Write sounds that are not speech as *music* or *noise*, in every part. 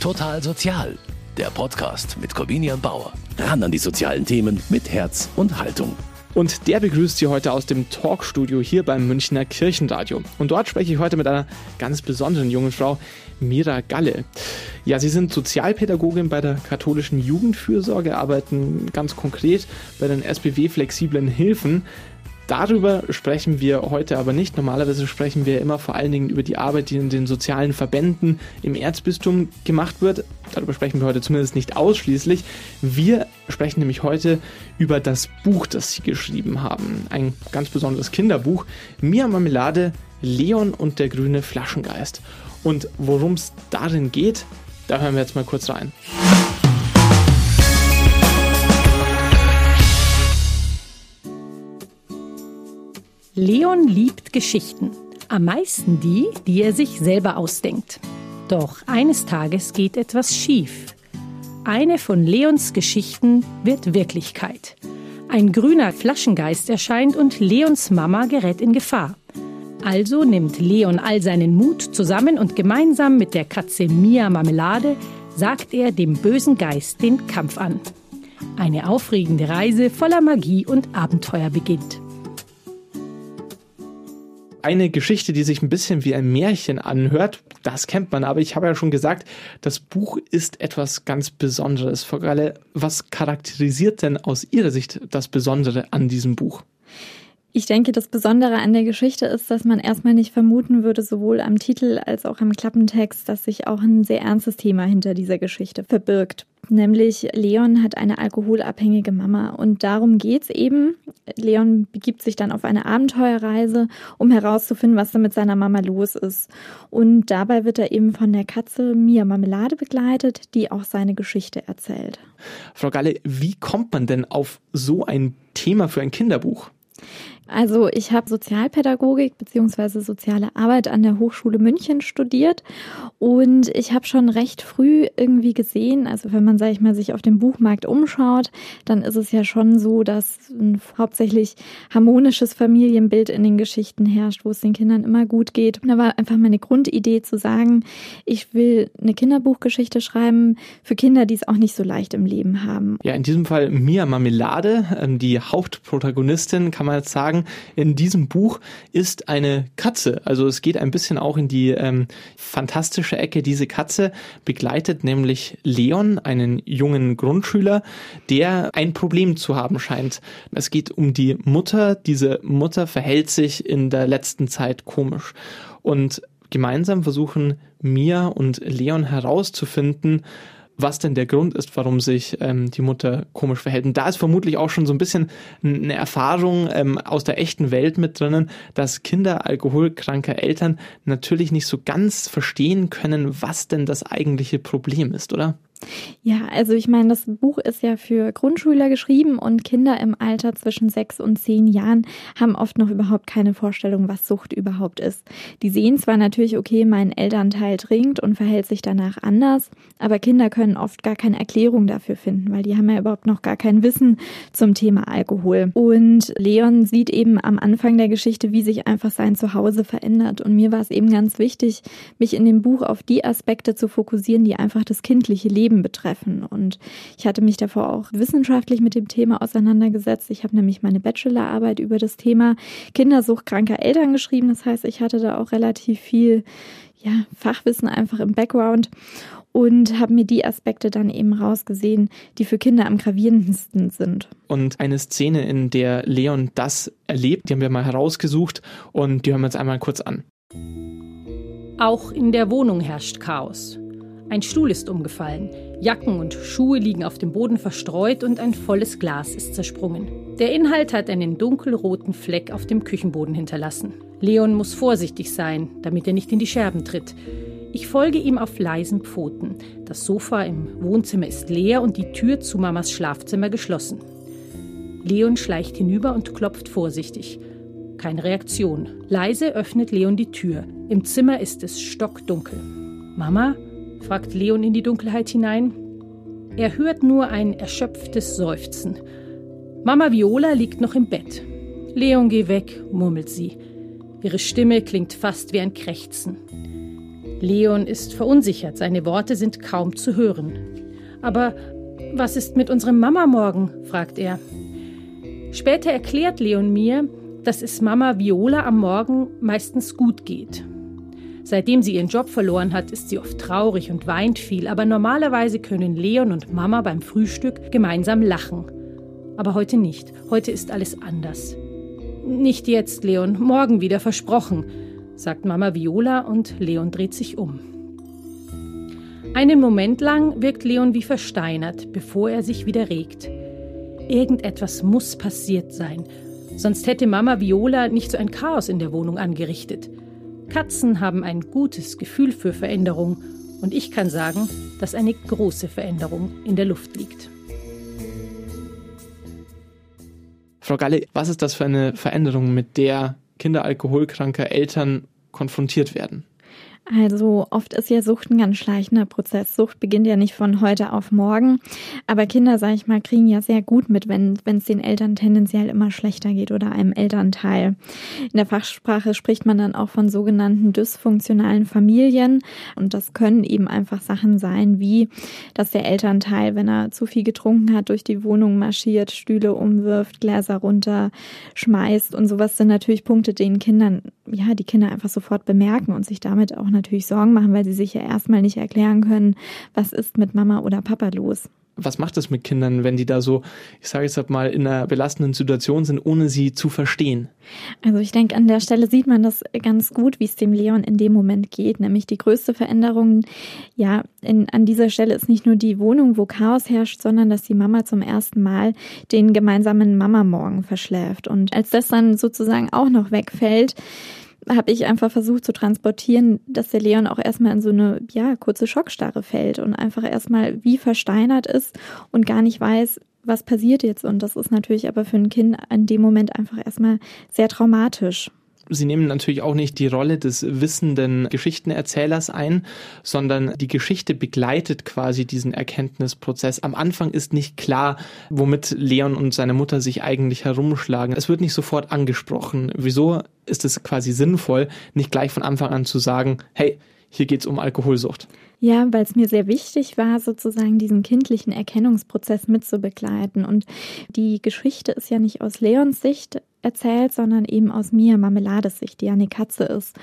Total Sozial, der Podcast mit Corvinian Bauer. Ran an die sozialen Themen mit Herz und Haltung. Und der begrüßt Sie heute aus dem Talkstudio hier beim Münchner Kirchenradio. Und dort spreche ich heute mit einer ganz besonderen jungen Frau, Mira Galle. Ja, Sie sind Sozialpädagogin bei der katholischen Jugendfürsorge, arbeiten ganz konkret bei den SBW flexiblen Hilfen. Darüber sprechen wir heute aber nicht. Normalerweise sprechen wir immer vor allen Dingen über die Arbeit, die in den sozialen Verbänden im Erzbistum gemacht wird. Darüber sprechen wir heute zumindest nicht ausschließlich. Wir sprechen nämlich heute über das Buch, das Sie geschrieben haben. Ein ganz besonderes Kinderbuch. Mia Marmelade, Leon und der grüne Flaschengeist. Und worum es darin geht, da hören wir jetzt mal kurz rein. Leon liebt Geschichten. Am meisten die, die er sich selber ausdenkt. Doch eines Tages geht etwas schief. Eine von Leons Geschichten wird Wirklichkeit. Ein grüner Flaschengeist erscheint und Leons Mama gerät in Gefahr. Also nimmt Leon all seinen Mut zusammen und gemeinsam mit der Katze Mia Marmelade sagt er dem bösen Geist den Kampf an. Eine aufregende Reise voller Magie und Abenteuer beginnt eine Geschichte, die sich ein bisschen wie ein Märchen anhört. Das kennt man, aber ich habe ja schon gesagt, das Buch ist etwas ganz Besonderes. Frau Galle, was charakterisiert denn aus Ihrer Sicht das Besondere an diesem Buch? Ich denke, das Besondere an der Geschichte ist, dass man erstmal nicht vermuten würde, sowohl am Titel als auch am Klappentext, dass sich auch ein sehr ernstes Thema hinter dieser Geschichte verbirgt nämlich Leon hat eine alkoholabhängige Mama und darum geht's eben. Leon begibt sich dann auf eine Abenteuerreise, um herauszufinden, was da mit seiner Mama los ist. Und dabei wird er eben von der Katze Mia Marmelade begleitet, die auch seine Geschichte erzählt. Frau Galle, wie kommt man denn auf so ein Thema für ein Kinderbuch? Also ich habe Sozialpädagogik beziehungsweise soziale Arbeit an der Hochschule München studiert und ich habe schon recht früh irgendwie gesehen, also wenn man, sage ich mal, sich auf dem Buchmarkt umschaut, dann ist es ja schon so, dass ein hauptsächlich harmonisches Familienbild in den Geschichten herrscht, wo es den Kindern immer gut geht. Da war einfach meine Grundidee zu sagen, ich will eine Kinderbuchgeschichte schreiben für Kinder, die es auch nicht so leicht im Leben haben. Ja, in diesem Fall Mia Marmelade, ähm, die Hauptprotagonistin, kann man jetzt sagen, sagen, in diesem Buch ist eine Katze. Also es geht ein bisschen auch in die ähm, fantastische Ecke. Diese Katze begleitet nämlich Leon, einen jungen Grundschüler, der ein Problem zu haben scheint. Es geht um die Mutter. Diese Mutter verhält sich in der letzten Zeit komisch. Und gemeinsam versuchen Mia und Leon herauszufinden, was denn der Grund ist, warum sich ähm, die Mutter komisch verhält. Und da ist vermutlich auch schon so ein bisschen eine Erfahrung ähm, aus der echten Welt mit drinnen, dass Kinder alkoholkranker Eltern natürlich nicht so ganz verstehen können, was denn das eigentliche Problem ist, oder? Ja, also ich meine, das Buch ist ja für Grundschüler geschrieben und Kinder im Alter zwischen sechs und zehn Jahren haben oft noch überhaupt keine Vorstellung, was Sucht überhaupt ist. Die sehen zwar natürlich, okay, mein Elternteil trinkt und verhält sich danach anders, aber Kinder können oft gar keine Erklärung dafür finden, weil die haben ja überhaupt noch gar kein Wissen zum Thema Alkohol. Und Leon sieht eben am Anfang der Geschichte, wie sich einfach sein Zuhause verändert. Und mir war es eben ganz wichtig, mich in dem Buch auf die Aspekte zu fokussieren, die einfach das kindliche Leben Leben betreffen. Und ich hatte mich davor auch wissenschaftlich mit dem Thema auseinandergesetzt. Ich habe nämlich meine Bachelorarbeit über das Thema Kindersucht kranker Eltern geschrieben. Das heißt, ich hatte da auch relativ viel ja, Fachwissen einfach im Background und habe mir die Aspekte dann eben rausgesehen, die für Kinder am gravierendsten sind. Und eine Szene, in der Leon das erlebt, die haben wir mal herausgesucht und die hören wir uns einmal kurz an. Auch in der Wohnung herrscht Chaos. Ein Stuhl ist umgefallen, Jacken und Schuhe liegen auf dem Boden verstreut und ein volles Glas ist zersprungen. Der Inhalt hat einen dunkelroten Fleck auf dem Küchenboden hinterlassen. Leon muss vorsichtig sein, damit er nicht in die Scherben tritt. Ich folge ihm auf leisen Pfoten. Das Sofa im Wohnzimmer ist leer und die Tür zu Mamas Schlafzimmer geschlossen. Leon schleicht hinüber und klopft vorsichtig. Keine Reaktion. Leise öffnet Leon die Tür. Im Zimmer ist es stockdunkel. Mama? Fragt Leon in die Dunkelheit hinein. Er hört nur ein erschöpftes Seufzen. Mama Viola liegt noch im Bett. Leon, geh weg, murmelt sie. Ihre Stimme klingt fast wie ein Krächzen. Leon ist verunsichert, seine Worte sind kaum zu hören. Aber was ist mit unserem Mama morgen? fragt er. Später erklärt Leon mir, dass es Mama Viola am Morgen meistens gut geht. Seitdem sie ihren Job verloren hat, ist sie oft traurig und weint viel, aber normalerweise können Leon und Mama beim Frühstück gemeinsam lachen. Aber heute nicht. Heute ist alles anders. Nicht jetzt, Leon, morgen wieder versprochen, sagt Mama Viola und Leon dreht sich um. Einen Moment lang wirkt Leon wie versteinert, bevor er sich wieder regt. Irgendetwas muss passiert sein, sonst hätte Mama Viola nicht so ein Chaos in der Wohnung angerichtet. Katzen haben ein gutes Gefühl für Veränderung und ich kann sagen, dass eine große Veränderung in der Luft liegt. Frau Galle, was ist das für eine Veränderung, mit der Kinder alkoholkranker Eltern konfrontiert werden? Also oft ist ja Sucht ein ganz schleichender Prozess. Sucht beginnt ja nicht von heute auf morgen. Aber Kinder, sage ich mal, kriegen ja sehr gut mit, wenn es den Eltern tendenziell immer schlechter geht oder einem Elternteil. In der Fachsprache spricht man dann auch von sogenannten dysfunktionalen Familien. Und das können eben einfach Sachen sein, wie dass der Elternteil, wenn er zu viel getrunken hat, durch die Wohnung marschiert, Stühle umwirft, Gläser runter, schmeißt. Und sowas sind natürlich Punkte, denen Kindern, ja, die Kinder einfach sofort bemerken und sich damit auch natürlich Sorgen machen, weil sie sich ja erstmal nicht erklären können, was ist mit Mama oder Papa los. Was macht es mit Kindern, wenn die da so, ich sage jetzt mal, in einer belastenden Situation sind, ohne sie zu verstehen? Also ich denke, an der Stelle sieht man das ganz gut, wie es dem Leon in dem Moment geht. Nämlich die größte Veränderung, ja, in, an dieser Stelle ist nicht nur die Wohnung, wo Chaos herrscht, sondern dass die Mama zum ersten Mal den gemeinsamen Mama-Morgen verschläft. Und als das dann sozusagen auch noch wegfällt, habe ich einfach versucht zu transportieren, dass der Leon auch erstmal in so eine ja, kurze Schockstarre fällt und einfach erstmal wie versteinert ist und gar nicht weiß, was passiert jetzt. Und das ist natürlich aber für ein Kind in dem Moment einfach erstmal sehr traumatisch. Sie nehmen natürlich auch nicht die Rolle des wissenden Geschichtenerzählers ein, sondern die Geschichte begleitet quasi diesen Erkenntnisprozess. Am Anfang ist nicht klar, womit Leon und seine Mutter sich eigentlich herumschlagen. Es wird nicht sofort angesprochen. Wieso ist es quasi sinnvoll, nicht gleich von Anfang an zu sagen, hey, hier geht's um Alkoholsucht? Ja, weil es mir sehr wichtig war, sozusagen diesen kindlichen Erkennungsprozess mitzubegleiten. Und die Geschichte ist ja nicht aus Leons Sicht erzählt, sondern eben aus mir, Marmeladesicht, die ja eine Katze ist.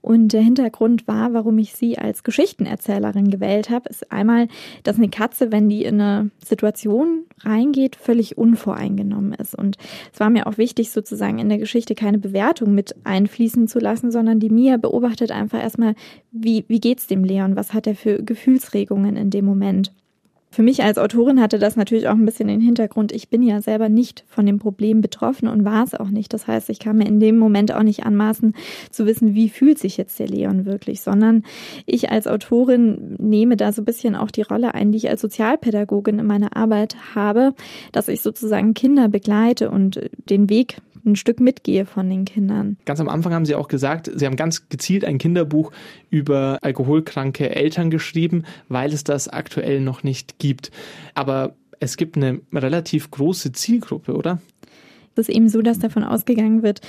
Und der Hintergrund war, warum ich sie als Geschichtenerzählerin gewählt habe, ist einmal, dass eine Katze, wenn die in eine Situation reingeht, völlig unvoreingenommen ist. Und es war mir auch wichtig, sozusagen in der Geschichte keine Bewertung mit einfließen zu lassen, sondern die Mia beobachtet einfach erstmal, wie, wie geht's dem Leon? Was hat er für Gefühlsregungen in dem Moment? Für mich als Autorin hatte das natürlich auch ein bisschen den Hintergrund, ich bin ja selber nicht von dem Problem betroffen und war es auch nicht. Das heißt, ich kann mir in dem Moment auch nicht anmaßen zu wissen, wie fühlt sich jetzt der Leon wirklich, sondern ich als Autorin nehme da so ein bisschen auch die Rolle ein, die ich als Sozialpädagogin in meiner Arbeit habe, dass ich sozusagen Kinder begleite und den Weg ein Stück mitgehe von den Kindern. Ganz am Anfang haben Sie auch gesagt, Sie haben ganz gezielt ein Kinderbuch über alkoholkranke Eltern geschrieben, weil es das aktuell noch nicht gibt. Aber es gibt eine relativ große Zielgruppe, oder? Es ist eben so, dass davon ausgegangen wird,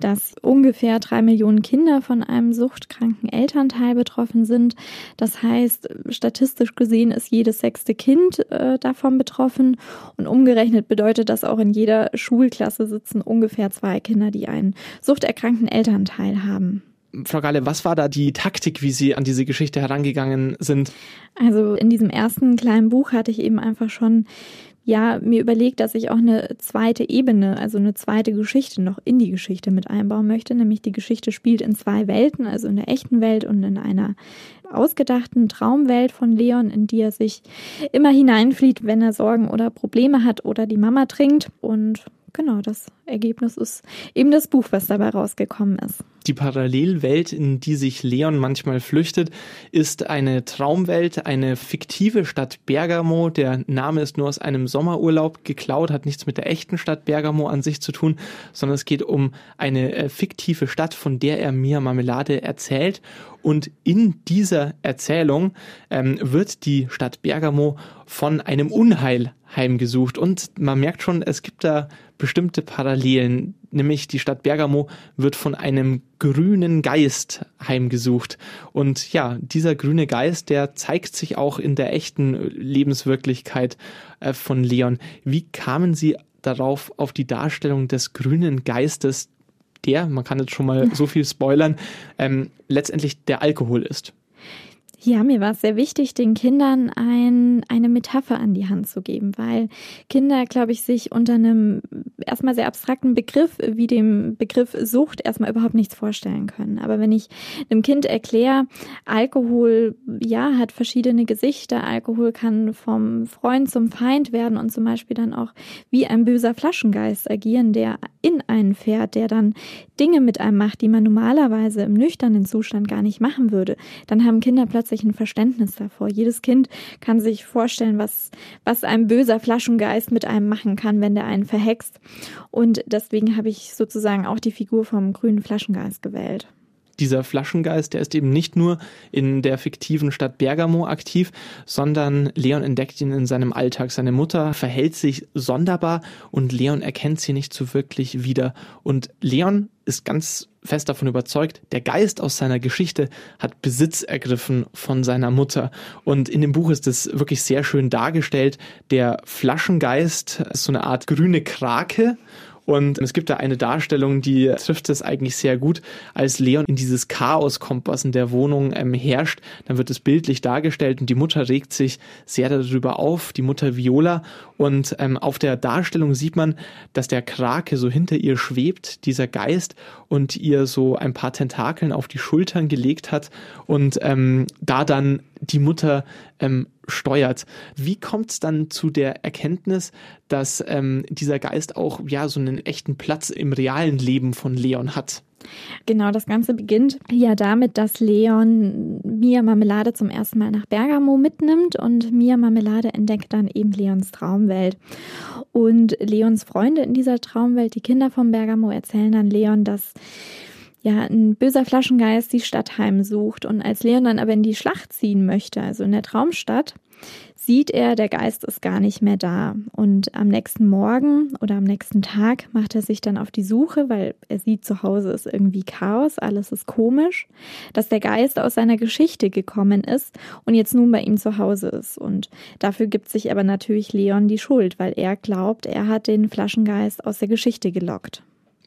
dass ungefähr drei Millionen Kinder von einem suchtkranken Elternteil betroffen sind. Das heißt, statistisch gesehen ist jedes sechste Kind äh, davon betroffen. Und umgerechnet bedeutet das auch in jeder Schulklasse sitzen ungefähr zwei Kinder, die einen suchterkrankten Elternteil haben. Frau Galle, was war da die Taktik, wie Sie an diese Geschichte herangegangen sind? Also in diesem ersten kleinen Buch hatte ich eben einfach schon ja mir überlegt, dass ich auch eine zweite Ebene, also eine zweite Geschichte noch in die Geschichte mit einbauen möchte. Nämlich die Geschichte spielt in zwei Welten, also in der echten Welt und in einer ausgedachten Traumwelt von Leon, in die er sich immer hineinflieht, wenn er Sorgen oder Probleme hat oder die Mama trinkt. Und genau, das Ergebnis ist eben das Buch, was dabei rausgekommen ist. Die Parallelwelt, in die sich Leon manchmal flüchtet, ist eine Traumwelt, eine fiktive Stadt Bergamo. Der Name ist nur aus einem Sommerurlaub geklaut, hat nichts mit der echten Stadt Bergamo an sich zu tun, sondern es geht um eine äh, fiktive Stadt, von der er Mia Marmelade erzählt. Und in dieser Erzählung ähm, wird die Stadt Bergamo von einem Unheil heimgesucht. Und man merkt schon, es gibt da bestimmte Parallelen nämlich die Stadt Bergamo wird von einem grünen Geist heimgesucht. Und ja, dieser grüne Geist, der zeigt sich auch in der echten Lebenswirklichkeit äh, von Leon. Wie kamen Sie darauf, auf die Darstellung des grünen Geistes, der, man kann jetzt schon mal *laughs* so viel spoilern, ähm, letztendlich der Alkohol ist? Ja, mir war es sehr wichtig, den Kindern ein, eine Metapher an die Hand zu geben, weil Kinder, glaube ich, sich unter einem erstmal sehr abstrakten Begriff wie dem Begriff Sucht erstmal überhaupt nichts vorstellen können. Aber wenn ich einem Kind erkläre, Alkohol, ja, hat verschiedene Gesichter, Alkohol kann vom Freund zum Feind werden und zum Beispiel dann auch wie ein böser Flaschengeist agieren, der in einen fährt, der dann Dinge mit einem macht, die man normalerweise im nüchternen Zustand gar nicht machen würde, dann haben Kinder plötzlich ein Verständnis davor. Jedes Kind kann sich vorstellen, was, was ein böser Flaschengeist mit einem machen kann, wenn der einen verhext. Und deswegen habe ich sozusagen auch die Figur vom grünen Flaschengeist gewählt dieser Flaschengeist, der ist eben nicht nur in der fiktiven Stadt Bergamo aktiv, sondern Leon entdeckt ihn in seinem Alltag. Seine Mutter verhält sich sonderbar und Leon erkennt sie nicht so wirklich wieder. Und Leon ist ganz fest davon überzeugt, der Geist aus seiner Geschichte hat Besitz ergriffen von seiner Mutter. Und in dem Buch ist es wirklich sehr schön dargestellt. Der Flaschengeist ist so eine Art grüne Krake und es gibt da eine Darstellung, die trifft es eigentlich sehr gut, als Leon in dieses Chaos kommt, was in der Wohnung ähm, herrscht. Dann wird es bildlich dargestellt und die Mutter regt sich sehr darüber auf, die Mutter Viola. Und ähm, auf der Darstellung sieht man, dass der Krake so hinter ihr schwebt, dieser Geist, und ihr so ein paar Tentakeln auf die Schultern gelegt hat und ähm, da dann die Mutter ähm, steuert. Wie kommt es dann zu der Erkenntnis, dass ähm, dieser Geist auch ja so einen echten Platz im realen Leben von Leon hat? Genau, das Ganze beginnt ja damit, dass Leon Mia Marmelade zum ersten Mal nach Bergamo mitnimmt und Mia Marmelade entdeckt dann eben Leons Traumwelt. Und Leons Freunde in dieser Traumwelt, die Kinder von Bergamo, erzählen dann Leon, dass ja, ein böser Flaschengeist die Stadt heimsucht. Und als Leon dann aber in die Schlacht ziehen möchte, also in der Traumstadt, sieht er, der Geist ist gar nicht mehr da. Und am nächsten Morgen oder am nächsten Tag macht er sich dann auf die Suche, weil er sieht, zu Hause ist irgendwie Chaos, alles ist komisch, dass der Geist aus seiner Geschichte gekommen ist und jetzt nun bei ihm zu Hause ist. Und dafür gibt sich aber natürlich Leon die Schuld, weil er glaubt, er hat den Flaschengeist aus der Geschichte gelockt.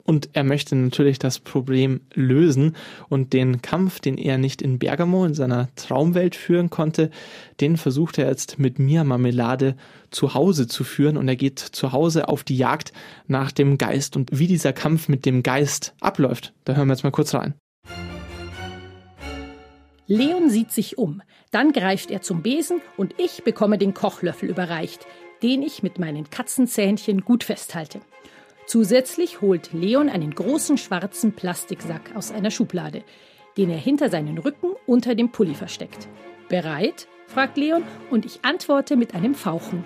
Und er möchte natürlich das Problem lösen und den Kampf, den er nicht in Bergamo in seiner Traumwelt führen konnte, den versucht er jetzt mit Mia Marmelade zu Hause zu führen und er geht zu Hause auf die Jagd nach dem Geist und wie dieser Kampf mit dem Geist abläuft. Da hören wir jetzt mal kurz rein. Leon sieht sich um. Dann greift er zum Besen und ich bekomme den Kochlöffel überreicht, den ich mit meinen Katzenzähnchen gut festhalte. Zusätzlich holt Leon einen großen schwarzen Plastiksack aus einer Schublade, den er hinter seinen Rücken unter dem Pulli versteckt. Bereit? fragt Leon und ich antworte mit einem Fauchen.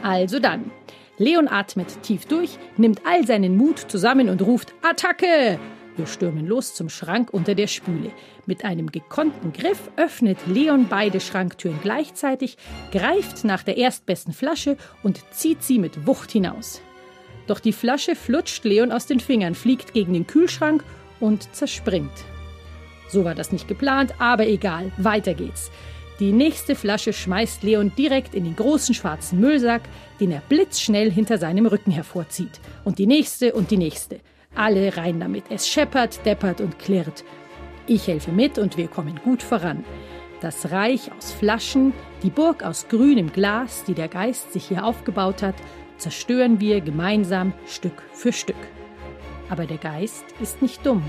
Also dann. Leon atmet tief durch, nimmt all seinen Mut zusammen und ruft Attacke! Wir stürmen los zum Schrank unter der Spüle. Mit einem gekonnten Griff öffnet Leon beide Schranktüren gleichzeitig, greift nach der erstbesten Flasche und zieht sie mit Wucht hinaus. Doch die Flasche flutscht Leon aus den Fingern, fliegt gegen den Kühlschrank und zerspringt. So war das nicht geplant, aber egal, weiter geht's. Die nächste Flasche schmeißt Leon direkt in den großen schwarzen Müllsack, den er blitzschnell hinter seinem Rücken hervorzieht. Und die nächste und die nächste. Alle rein damit. Es scheppert, deppert und klirrt. Ich helfe mit und wir kommen gut voran. Das Reich aus Flaschen, die Burg aus grünem Glas, die der Geist sich hier aufgebaut hat, zerstören wir gemeinsam Stück für Stück. Aber der Geist ist nicht dumm.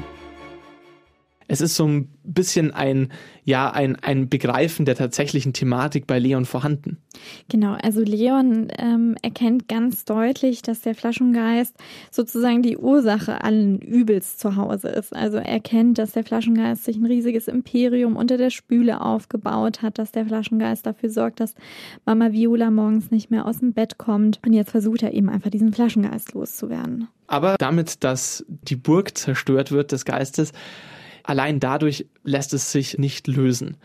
Es ist so ein bisschen ein, ja, ein, ein Begreifen der tatsächlichen Thematik bei Leon vorhanden. Genau, also Leon ähm, erkennt ganz deutlich, dass der Flaschengeist sozusagen die Ursache allen Übels zu Hause ist. Also er erkennt, dass der Flaschengeist sich ein riesiges Imperium unter der Spüle aufgebaut hat, dass der Flaschengeist dafür sorgt, dass Mama Viola morgens nicht mehr aus dem Bett kommt. Und jetzt versucht er eben einfach diesen Flaschengeist loszuwerden. Aber damit, dass die Burg zerstört wird des Geistes, allein dadurch lässt es sich nicht lösen.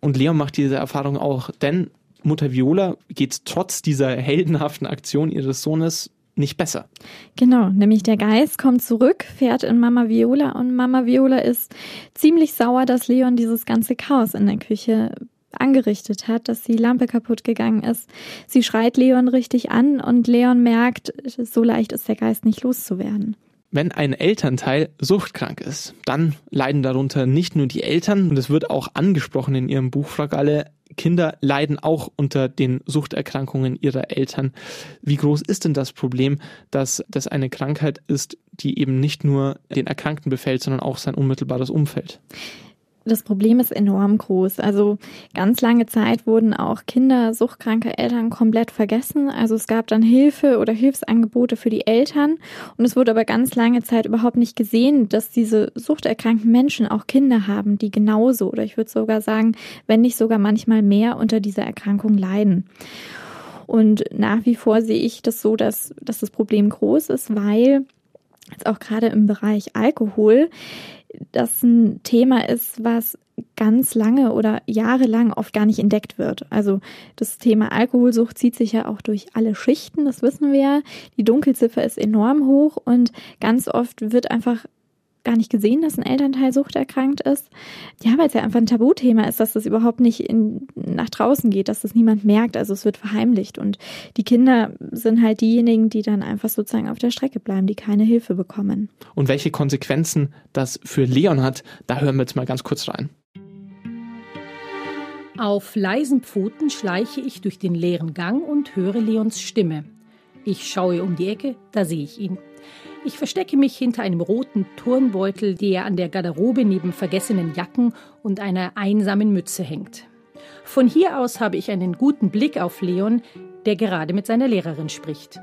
Und Leon macht diese Erfahrung auch, denn Mutter Viola geht trotz dieser heldenhaften Aktion ihres Sohnes nicht besser. Genau, nämlich der Geist kommt zurück, fährt in Mama Viola und Mama Viola ist ziemlich sauer, dass Leon dieses ganze Chaos in der Küche angerichtet hat, dass die Lampe kaputt gegangen ist. Sie schreit Leon richtig an und Leon merkt, so leicht ist der Geist nicht loszuwerden. Wenn ein Elternteil suchtkrank ist, dann leiden darunter nicht nur die Eltern, und es wird auch angesprochen in ihrem Buch Fragalle, Kinder leiden auch unter den Suchterkrankungen ihrer Eltern. Wie groß ist denn das Problem, dass das eine Krankheit ist, die eben nicht nur den Erkrankten befällt, sondern auch sein unmittelbares Umfeld? Das Problem ist enorm groß. Also ganz lange Zeit wurden auch Kinder suchtkranke Eltern komplett vergessen. Also es gab dann Hilfe oder Hilfsangebote für die Eltern und es wurde aber ganz lange Zeit überhaupt nicht gesehen, dass diese suchterkrankten Menschen auch Kinder haben, die genauso oder ich würde sogar sagen, wenn nicht sogar manchmal mehr unter dieser Erkrankung leiden. Und nach wie vor sehe ich das so, dass, dass das Problem groß ist, weil jetzt auch gerade im Bereich Alkohol das ein Thema ist, was ganz lange oder jahrelang oft gar nicht entdeckt wird. Also das Thema Alkoholsucht zieht sich ja auch durch alle Schichten, das wissen wir ja. Die Dunkelziffer ist enorm hoch und ganz oft wird einfach gar nicht gesehen, dass ein Elternteil suchterkrankt ist. Ja, weil es ja einfach ein Tabuthema ist, dass das überhaupt nicht in, nach draußen geht, dass das niemand merkt. Also es wird verheimlicht. Und die Kinder sind halt diejenigen, die dann einfach sozusagen auf der Strecke bleiben, die keine Hilfe bekommen. Und welche Konsequenzen das für Leon hat, da hören wir jetzt mal ganz kurz rein. Auf leisen Pfoten schleiche ich durch den leeren Gang und höre Leons Stimme. Ich schaue um die Ecke, da sehe ich ihn. Ich verstecke mich hinter einem roten Turnbeutel, der an der Garderobe neben vergessenen Jacken und einer einsamen Mütze hängt. Von hier aus habe ich einen guten Blick auf Leon, der gerade mit seiner Lehrerin spricht.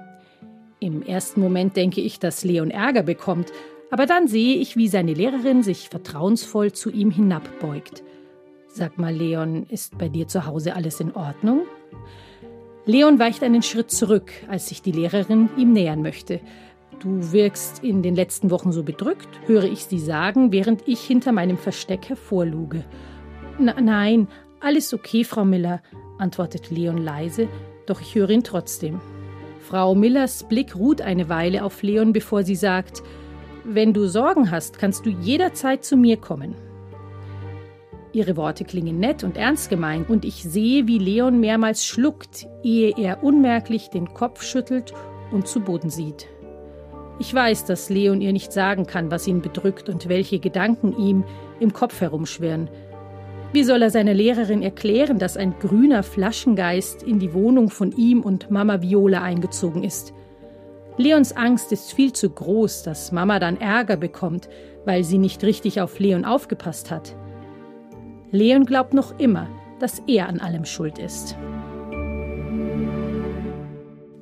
Im ersten Moment denke ich, dass Leon Ärger bekommt, aber dann sehe ich, wie seine Lehrerin sich vertrauensvoll zu ihm hinabbeugt. Sag mal, Leon, ist bei dir zu Hause alles in Ordnung? Leon weicht einen Schritt zurück, als sich die Lehrerin ihm nähern möchte. Du wirkst in den letzten Wochen so bedrückt, höre ich sie sagen, während ich hinter meinem Versteck hervorluge. nein, alles okay, Frau Miller, antwortet Leon leise, doch ich höre ihn trotzdem. Frau Millers Blick ruht eine Weile auf Leon, bevor sie sagt, wenn du Sorgen hast, kannst du jederzeit zu mir kommen. Ihre Worte klingen nett und ernst gemeint, und ich sehe, wie Leon mehrmals schluckt, ehe er unmerklich den Kopf schüttelt und zu Boden sieht. Ich weiß, dass Leon ihr nicht sagen kann, was ihn bedrückt und welche Gedanken ihm im Kopf herumschwirren. Wie soll er seiner Lehrerin erklären, dass ein grüner Flaschengeist in die Wohnung von ihm und Mama Viola eingezogen ist? Leons Angst ist viel zu groß, dass Mama dann Ärger bekommt, weil sie nicht richtig auf Leon aufgepasst hat. Leon glaubt noch immer, dass er an allem schuld ist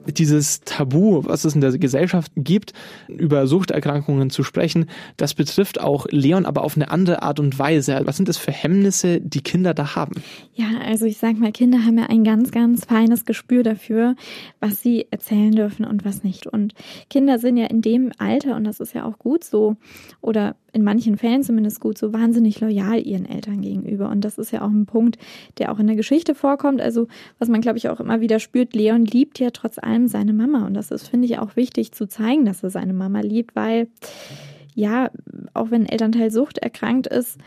dieses Tabu, was es in der Gesellschaft gibt, über Suchterkrankungen zu sprechen, das betrifft auch Leon, aber auf eine andere Art und Weise. Was sind das für Hemmnisse, die Kinder da haben? Ja, also ich sag mal, Kinder haben ja ein ganz, ganz feines Gespür dafür, was sie erzählen dürfen und was nicht. Und Kinder sind ja in dem Alter, und das ist ja auch gut so, oder in manchen Fällen zumindest gut, so wahnsinnig loyal ihren Eltern gegenüber. Und das ist ja auch ein Punkt, der auch in der Geschichte vorkommt. Also, was man, glaube ich, auch immer wieder spürt, Leon liebt ja trotz allem seine Mama. Und das ist, finde ich, auch wichtig zu zeigen, dass er seine Mama liebt, weil ja, auch wenn ein Elternteil Sucht erkrankt ist,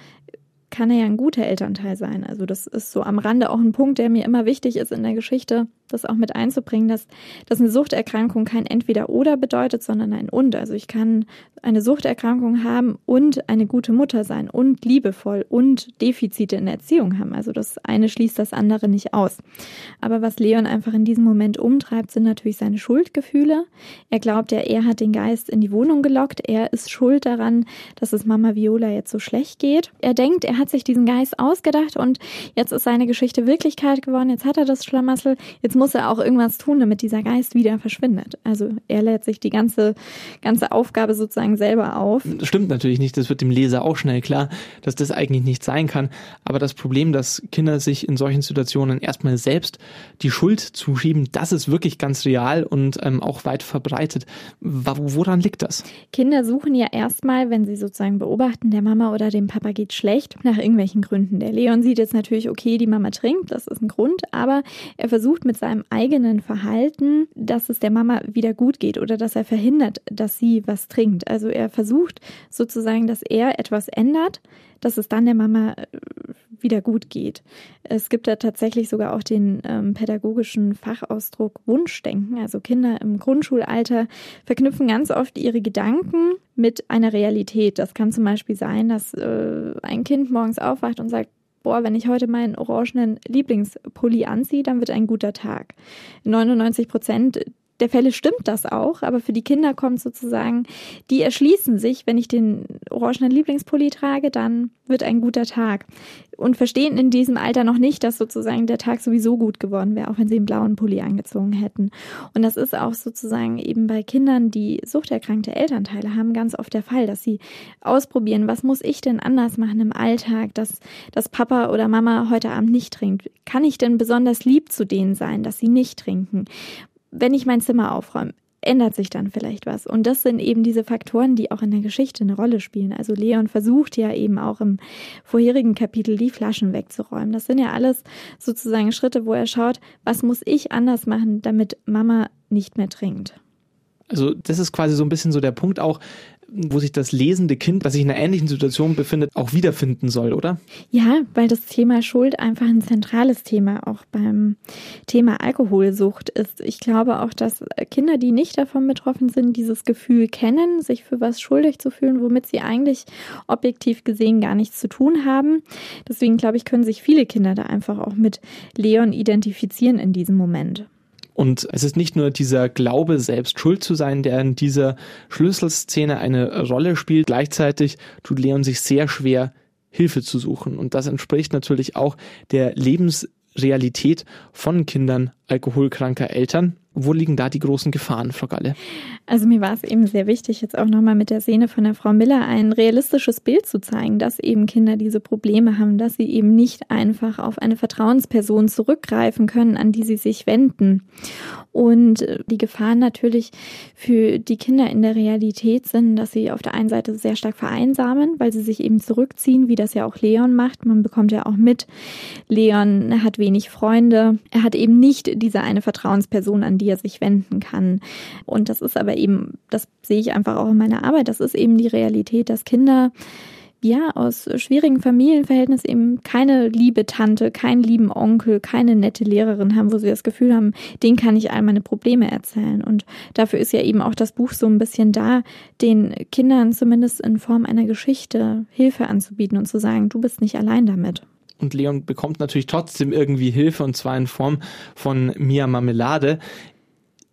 kann er ja ein guter Elternteil sein. Also das ist so am Rande auch ein Punkt, der mir immer wichtig ist in der Geschichte, das auch mit einzubringen, dass, dass eine Suchterkrankung kein Entweder-Oder bedeutet, sondern ein Und. Also ich kann eine Suchterkrankung haben und eine gute Mutter sein und liebevoll und Defizite in der Erziehung haben. Also das eine schließt das andere nicht aus. Aber was Leon einfach in diesem Moment umtreibt, sind natürlich seine Schuldgefühle. Er glaubt ja, er hat den Geist in die Wohnung gelockt. Er ist schuld daran, dass es Mama Viola jetzt so schlecht geht. Er denkt, er hat sich diesen Geist ausgedacht und jetzt ist seine Geschichte Wirklichkeit geworden. Jetzt hat er das Schlamassel. Jetzt muss er auch irgendwas tun, damit dieser Geist wieder verschwindet. Also er lädt sich die ganze, ganze Aufgabe sozusagen selber auf. Das stimmt natürlich nicht. Das wird dem Leser auch schnell klar, dass das eigentlich nicht sein kann. Aber das Problem, dass Kinder sich in solchen Situationen erstmal selbst die Schuld zuschieben, das ist wirklich ganz real und ähm, auch weit verbreitet. Woran liegt das? Kinder suchen ja erstmal, wenn sie sozusagen beobachten, der Mama oder dem Papa geht schlecht, nach irgendwelchen Gründen. Der Leon sieht jetzt natürlich, okay, die Mama trinkt, das ist ein Grund, aber er versucht mit seinem eigenen Verhalten, dass es der Mama wieder gut geht oder dass er verhindert, dass sie was trinkt. Also er versucht sozusagen, dass er etwas ändert, dass es dann der Mama äh, wieder gut geht. Es gibt da tatsächlich sogar auch den ähm, pädagogischen Fachausdruck Wunschdenken. Also Kinder im Grundschulalter verknüpfen ganz oft ihre Gedanken mit einer Realität. Das kann zum Beispiel sein, dass äh, ein Kind morgens aufwacht und sagt, boah, wenn ich heute meinen orangenen Lieblingspulli anziehe, dann wird ein guter Tag. 99 Prozent der Fälle stimmt das auch, aber für die Kinder kommt sozusagen, die erschließen sich, wenn ich den orangenen Lieblingspulli trage, dann wird ein guter Tag. Und verstehen in diesem Alter noch nicht, dass sozusagen der Tag sowieso gut geworden wäre, auch wenn sie einen blauen Pulli angezogen hätten. Und das ist auch sozusagen eben bei Kindern, die suchterkrankte Elternteile haben, ganz oft der Fall, dass sie ausprobieren, was muss ich denn anders machen im Alltag, dass, dass Papa oder Mama heute Abend nicht trinkt. Kann ich denn besonders lieb zu denen sein, dass sie nicht trinken? Wenn ich mein Zimmer aufräume, ändert sich dann vielleicht was. Und das sind eben diese Faktoren, die auch in der Geschichte eine Rolle spielen. Also Leon versucht ja eben auch im vorherigen Kapitel die Flaschen wegzuräumen. Das sind ja alles sozusagen Schritte, wo er schaut, was muss ich anders machen, damit Mama nicht mehr trinkt. Also das ist quasi so ein bisschen so der Punkt auch, wo sich das lesende Kind, das sich in einer ähnlichen Situation befindet, auch wiederfinden soll, oder? Ja, weil das Thema Schuld einfach ein zentrales Thema auch beim Thema Alkoholsucht ist. Ich glaube auch, dass Kinder, die nicht davon betroffen sind, dieses Gefühl kennen, sich für was schuldig zu fühlen, womit sie eigentlich objektiv gesehen gar nichts zu tun haben. Deswegen glaube ich, können sich viele Kinder da einfach auch mit Leon identifizieren in diesem Moment. Und es ist nicht nur dieser Glaube, selbst schuld zu sein, der in dieser Schlüsselszene eine Rolle spielt. Gleichzeitig tut Leon sich sehr schwer, Hilfe zu suchen. Und das entspricht natürlich auch der Lebensrealität von Kindern alkoholkranker Eltern. Wo liegen da die großen Gefahren, Frau Galle? Also mir war es eben sehr wichtig, jetzt auch nochmal mit der Szene von der Frau Miller ein realistisches Bild zu zeigen, dass eben Kinder diese Probleme haben, dass sie eben nicht einfach auf eine Vertrauensperson zurückgreifen können, an die sie sich wenden. Und äh, die Gefahren natürlich für die Kinder in der Realität sind, dass sie auf der einen Seite sehr stark vereinsamen, weil sie sich eben zurückziehen, wie das ja auch Leon macht. Man bekommt ja auch mit, Leon hat wenig Freunde. Er hat eben nicht diese eine Vertrauensperson, an die er sich wenden kann. Und das ist aber eben, das sehe ich einfach auch in meiner Arbeit, das ist eben die Realität, dass Kinder ja, aus schwierigen Familienverhältnissen eben keine liebe Tante, keinen lieben Onkel, keine nette Lehrerin haben, wo sie das Gefühl haben, den kann ich all meine Probleme erzählen. Und dafür ist ja eben auch das Buch so ein bisschen da, den Kindern zumindest in Form einer Geschichte Hilfe anzubieten und zu sagen, du bist nicht allein damit. Und Leon bekommt natürlich trotzdem irgendwie Hilfe und zwar in Form von Mia Marmelade.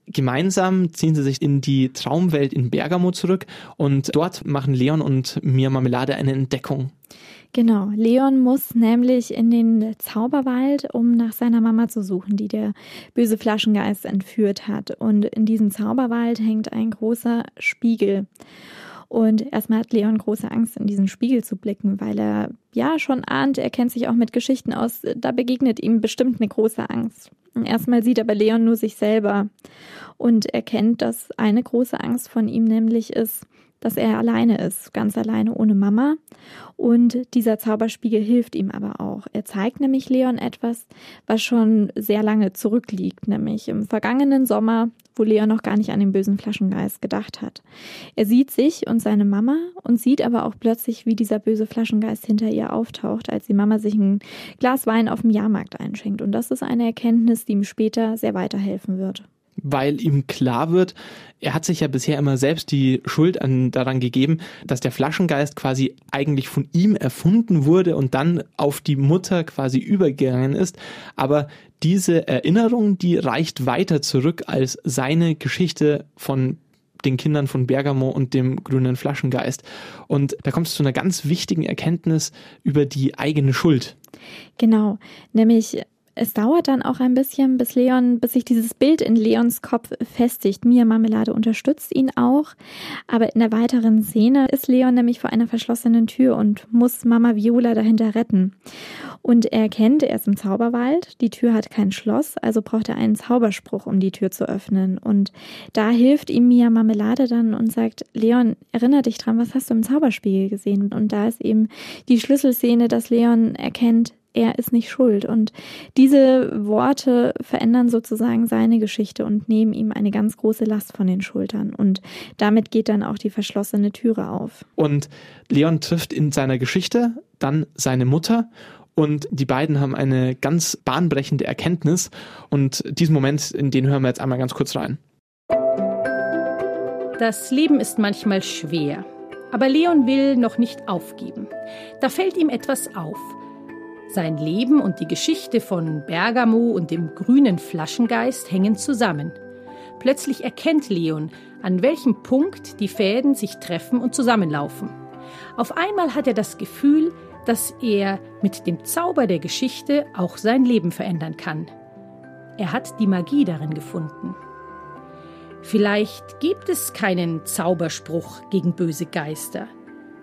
Gemeinsam ziehen sie sich in die Traumwelt in Bergamo zurück und dort machen Leon und Mia Marmelade eine Entdeckung. Genau, Leon muss nämlich in den Zauberwald, um nach seiner Mama zu suchen, die der böse Flaschengeist entführt hat. Und in diesem Zauberwald hängt ein großer Spiegel. Und erstmal hat Leon große Angst, in diesen Spiegel zu blicken, weil er ja schon ahnt, er kennt sich auch mit Geschichten aus, da begegnet ihm bestimmt eine große Angst. Erstmal sieht aber Leon nur sich selber und erkennt, dass eine große Angst von ihm nämlich ist, dass er alleine ist, ganz alleine ohne Mama. Und dieser Zauberspiegel hilft ihm aber auch. Er zeigt nämlich Leon etwas, was schon sehr lange zurückliegt, nämlich im vergangenen Sommer, wo Leon noch gar nicht an den bösen Flaschengeist gedacht hat. Er sieht sich und seine Mama und sieht aber auch plötzlich, wie dieser böse Flaschengeist hinter ihr auftaucht, als die Mama sich ein Glas Wein auf dem Jahrmarkt einschenkt. Und das ist eine Erkenntnis, die ihm später sehr weiterhelfen wird weil ihm klar wird, er hat sich ja bisher immer selbst die Schuld an, daran gegeben, dass der Flaschengeist quasi eigentlich von ihm erfunden wurde und dann auf die Mutter quasi übergegangen ist. Aber diese Erinnerung, die reicht weiter zurück als seine Geschichte von den Kindern von Bergamo und dem grünen Flaschengeist. Und da kommt es zu einer ganz wichtigen Erkenntnis über die eigene Schuld. Genau, nämlich Es dauert dann auch ein bisschen, bis Leon, bis sich dieses Bild in Leons Kopf festigt. Mia Marmelade unterstützt ihn auch. Aber in der weiteren Szene ist Leon nämlich vor einer verschlossenen Tür und muss Mama Viola dahinter retten. Und er erkennt, er ist im Zauberwald, die Tür hat kein Schloss, also braucht er einen Zauberspruch, um die Tür zu öffnen. Und da hilft ihm Mia Marmelade dann und sagt, Leon, erinnere dich dran, was hast du im Zauberspiegel gesehen? Und da ist eben die Schlüsselszene, dass Leon erkennt, er ist nicht schuld. Und diese Worte verändern sozusagen seine Geschichte und nehmen ihm eine ganz große Last von den Schultern. Und damit geht dann auch die verschlossene Türe auf. Und Leon trifft in seiner Geschichte dann seine Mutter und die beiden haben eine ganz bahnbrechende Erkenntnis. Und diesen Moment, in den hören wir jetzt einmal ganz kurz rein. Das Leben ist manchmal schwer. Aber Leon will noch nicht aufgeben. Da fällt ihm etwas auf. Sein Leben und die Geschichte von Bergamo und dem grünen Flaschengeist hängen zusammen. Plötzlich erkennt Leon, an welchem Punkt die Fäden sich treffen und zusammenlaufen. Auf einmal hat er das Gefühl, dass er mit dem Zauber der Geschichte auch sein Leben verändern kann. Er hat die Magie darin gefunden. Vielleicht gibt es keinen Zauberspruch gegen böse Geister,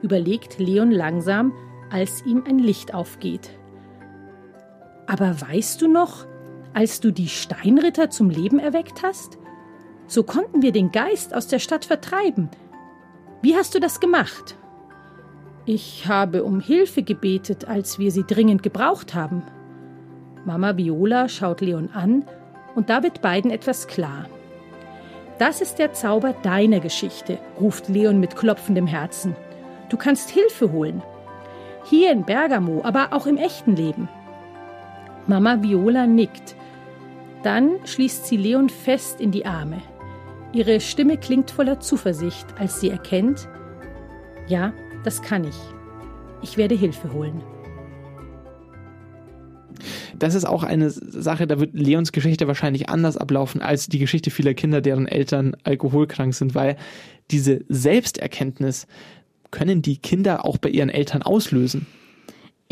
überlegt Leon langsam, als ihm ein Licht aufgeht. Aber weißt du noch, als du die Steinritter zum Leben erweckt hast? So konnten wir den Geist aus der Stadt vertreiben. Wie hast du das gemacht? Ich habe um Hilfe gebetet, als wir sie dringend gebraucht haben. Mama Viola schaut Leon an und da wird beiden etwas klar. Das ist der Zauber deiner Geschichte, ruft Leon mit klopfendem Herzen. Du kannst Hilfe holen. Hier in Bergamo, aber auch im echten Leben. Mama Viola nickt. Dann schließt sie Leon fest in die Arme. Ihre Stimme klingt voller Zuversicht, als sie erkennt, ja, das kann ich. Ich werde Hilfe holen. Das ist auch eine Sache, da wird Leons Geschichte wahrscheinlich anders ablaufen als die Geschichte vieler Kinder, deren Eltern alkoholkrank sind, weil diese Selbsterkenntnis können die Kinder auch bei ihren Eltern auslösen.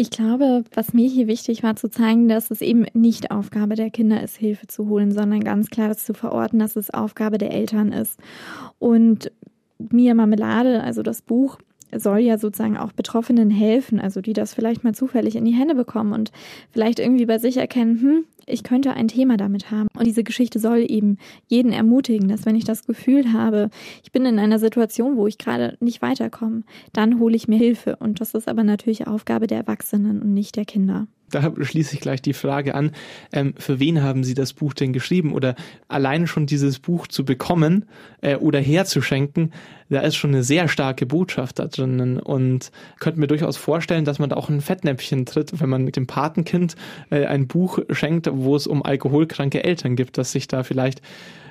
Ich glaube, was mir hier wichtig war zu zeigen, dass es eben nicht Aufgabe der Kinder ist, Hilfe zu holen, sondern ganz klar das zu verorten, dass es Aufgabe der Eltern ist. Und Mia Marmelade, also das Buch, soll ja sozusagen auch Betroffenen helfen, also die das vielleicht mal zufällig in die Hände bekommen und vielleicht irgendwie bei sich erkennen, hm, ich könnte ein Thema damit haben. Und diese Geschichte soll eben jeden ermutigen, dass wenn ich das Gefühl habe, ich bin in einer Situation, wo ich gerade nicht weiterkomme, dann hole ich mir Hilfe. Und das ist aber natürlich Aufgabe der Erwachsenen und nicht der Kinder da schließe ich gleich die Frage an, ähm, für wen haben Sie das Buch denn geschrieben? Oder allein schon dieses Buch zu bekommen äh, oder herzuschenken, da ist schon eine sehr starke Botschaft da drinnen. Und könnte mir durchaus vorstellen, dass man da auch ein Fettnäpfchen tritt, wenn man mit dem Patenkind äh, ein Buch schenkt, wo es um alkoholkranke Eltern gibt, dass sich da vielleicht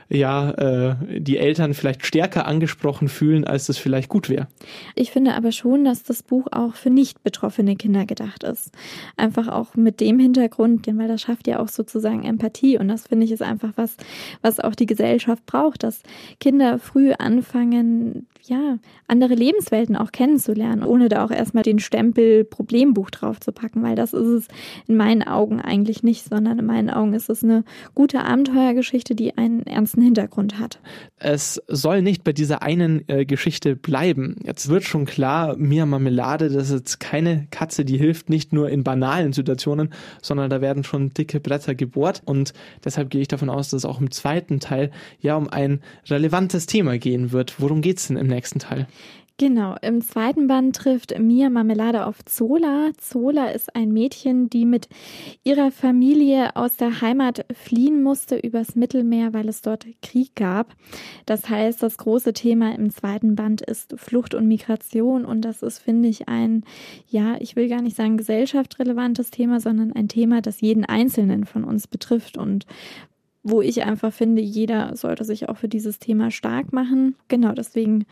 ja äh, die Eltern vielleicht stärker angesprochen fühlen, als das vielleicht gut wäre. Ich finde aber schon, dass das Buch auch für nicht betroffene Kinder gedacht ist. Einfach auch mit dem Hintergrund, denn weil das schafft ja auch sozusagen Empathie und das finde ich ist einfach was, was auch die Gesellschaft braucht, dass Kinder früh anfangen, ja, andere Lebenswelten auch kennenzulernen, ohne da auch erstmal den Stempel Problembuch drauf zu packen, weil das ist es in meinen Augen eigentlich nicht, sondern in meinen Augen ist es eine gute Abenteuergeschichte, die einen ernsten Hintergrund hat. Es soll nicht bei dieser einen äh, Geschichte bleiben. Jetzt wird schon klar, Mia Marmelade, das ist jetzt keine Katze, die hilft nicht nur in banalen Situationen, sondern da werden schon dicke Bretter gebohrt und deshalb gehe ich davon aus, dass es auch im zweiten Teil ja um ein relevantes Thema gehen wird. Worum geht es denn im nächsten Teil? Genau, im zweiten Band trifft Mia Marmelade auf Zola. Zola ist ein Mädchen, die mit ihrer Familie aus der Heimat fliehen musste übers Mittelmeer, weil es dort Krieg gab. Das heißt, das große Thema im zweiten Band ist Flucht und Migration und das ist, finde ich, ein, ja, ich will gar nicht sagen gesellschaftsrelevantes Thema, sondern ein Thema, das jeden Einzelnen von uns betrifft und wo ich einfach finde, jeder sollte sich auch für dieses Thema stark machen. Genau, deswegen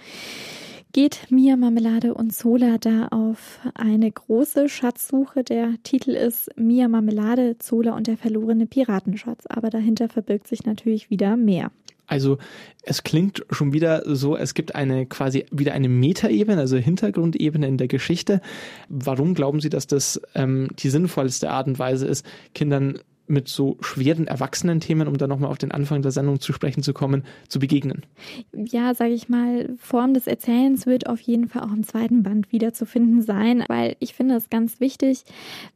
geht Mia Marmelade und Zola da auf eine große Schatzsuche. Der Titel ist Mia Marmelade, Zola und der verlorene Piratenschatz. Aber dahinter verbirgt sich natürlich wieder mehr. Also es klingt schon wieder so, es gibt eine quasi wieder eine Metaebene, also Hintergrundebene in der Geschichte. Warum glauben Sie, dass das ähm, die sinnvollste Art und Weise ist, Kindern mit so schweren Erwachsenen-Themen, um dann nochmal auf den Anfang der Sendung zu sprechen zu kommen, zu begegnen? Ja, sage ich mal, Form des Erzählens wird auf jeden Fall auch im zweiten Band wiederzufinden sein, weil ich finde es ganz wichtig,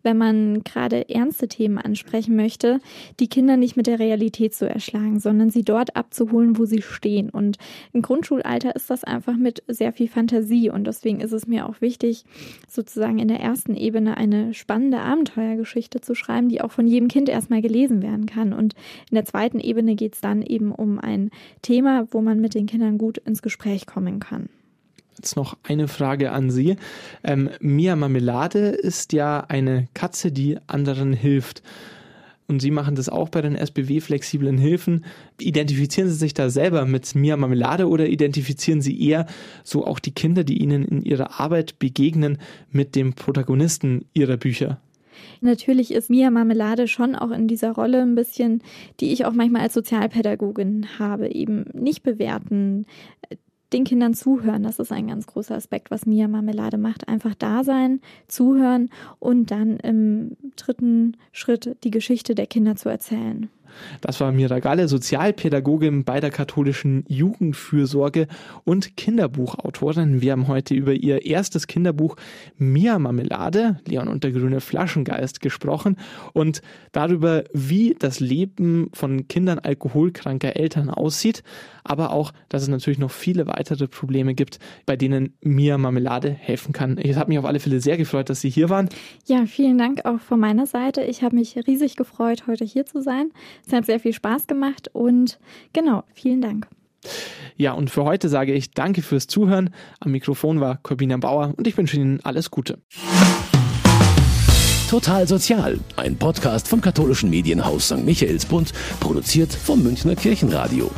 wenn man gerade ernste Themen ansprechen möchte, die Kinder nicht mit der Realität zu erschlagen, sondern sie dort abzuholen, wo sie stehen. Und im Grundschulalter ist das einfach mit sehr viel Fantasie und deswegen ist es mir auch wichtig, sozusagen in der ersten Ebene eine spannende Abenteuergeschichte zu schreiben, die auch von jedem Kind erstmal gelesen werden kann. Und in der zweiten Ebene geht es dann eben um ein Thema, wo man mit den Kindern gut ins Gespräch kommen kann. Jetzt noch eine Frage an Sie. Ähm, Mia Marmelade ist ja eine Katze, die anderen hilft. Und Sie machen das auch bei den SBW-flexiblen Hilfen. Identifizieren Sie sich da selber mit Mia Marmelade oder identifizieren Sie eher so auch die Kinder, die Ihnen in Ihrer Arbeit begegnen, mit dem Protagonisten Ihrer Bücher? Natürlich ist Mia Marmelade schon auch in dieser Rolle ein bisschen, die ich auch manchmal als Sozialpädagogin habe, eben nicht bewerten, den Kindern zuhören. Das ist ein ganz großer Aspekt, was Mia Marmelade macht. Einfach da sein, zuhören und dann im dritten Schritt die Geschichte der Kinder zu erzählen. Das war Mira Galle, Sozialpädagogin bei der katholischen Jugendfürsorge und Kinderbuchautorin. Wir haben heute über ihr erstes Kinderbuch Mia Marmelade, Leon und der grüne Flaschengeist gesprochen und darüber, wie das Leben von Kindern alkoholkranker Eltern aussieht, aber auch, dass es natürlich noch viele weitere Probleme gibt, bei denen Mia Marmelade helfen kann. Ich habe mich auf alle Fälle sehr gefreut, dass Sie hier waren. Ja, vielen Dank auch von meiner Seite. Ich habe mich riesig gefreut, heute hier zu sein. Es hat sehr viel Spaß gemacht und genau, vielen Dank. Ja, und für heute sage ich danke fürs Zuhören. Am Mikrofon war Corbina Bauer und ich wünsche Ihnen alles Gute. Total Sozial, ein Podcast vom katholischen Medienhaus St. Michaelsbund, produziert vom Münchner Kirchenradio.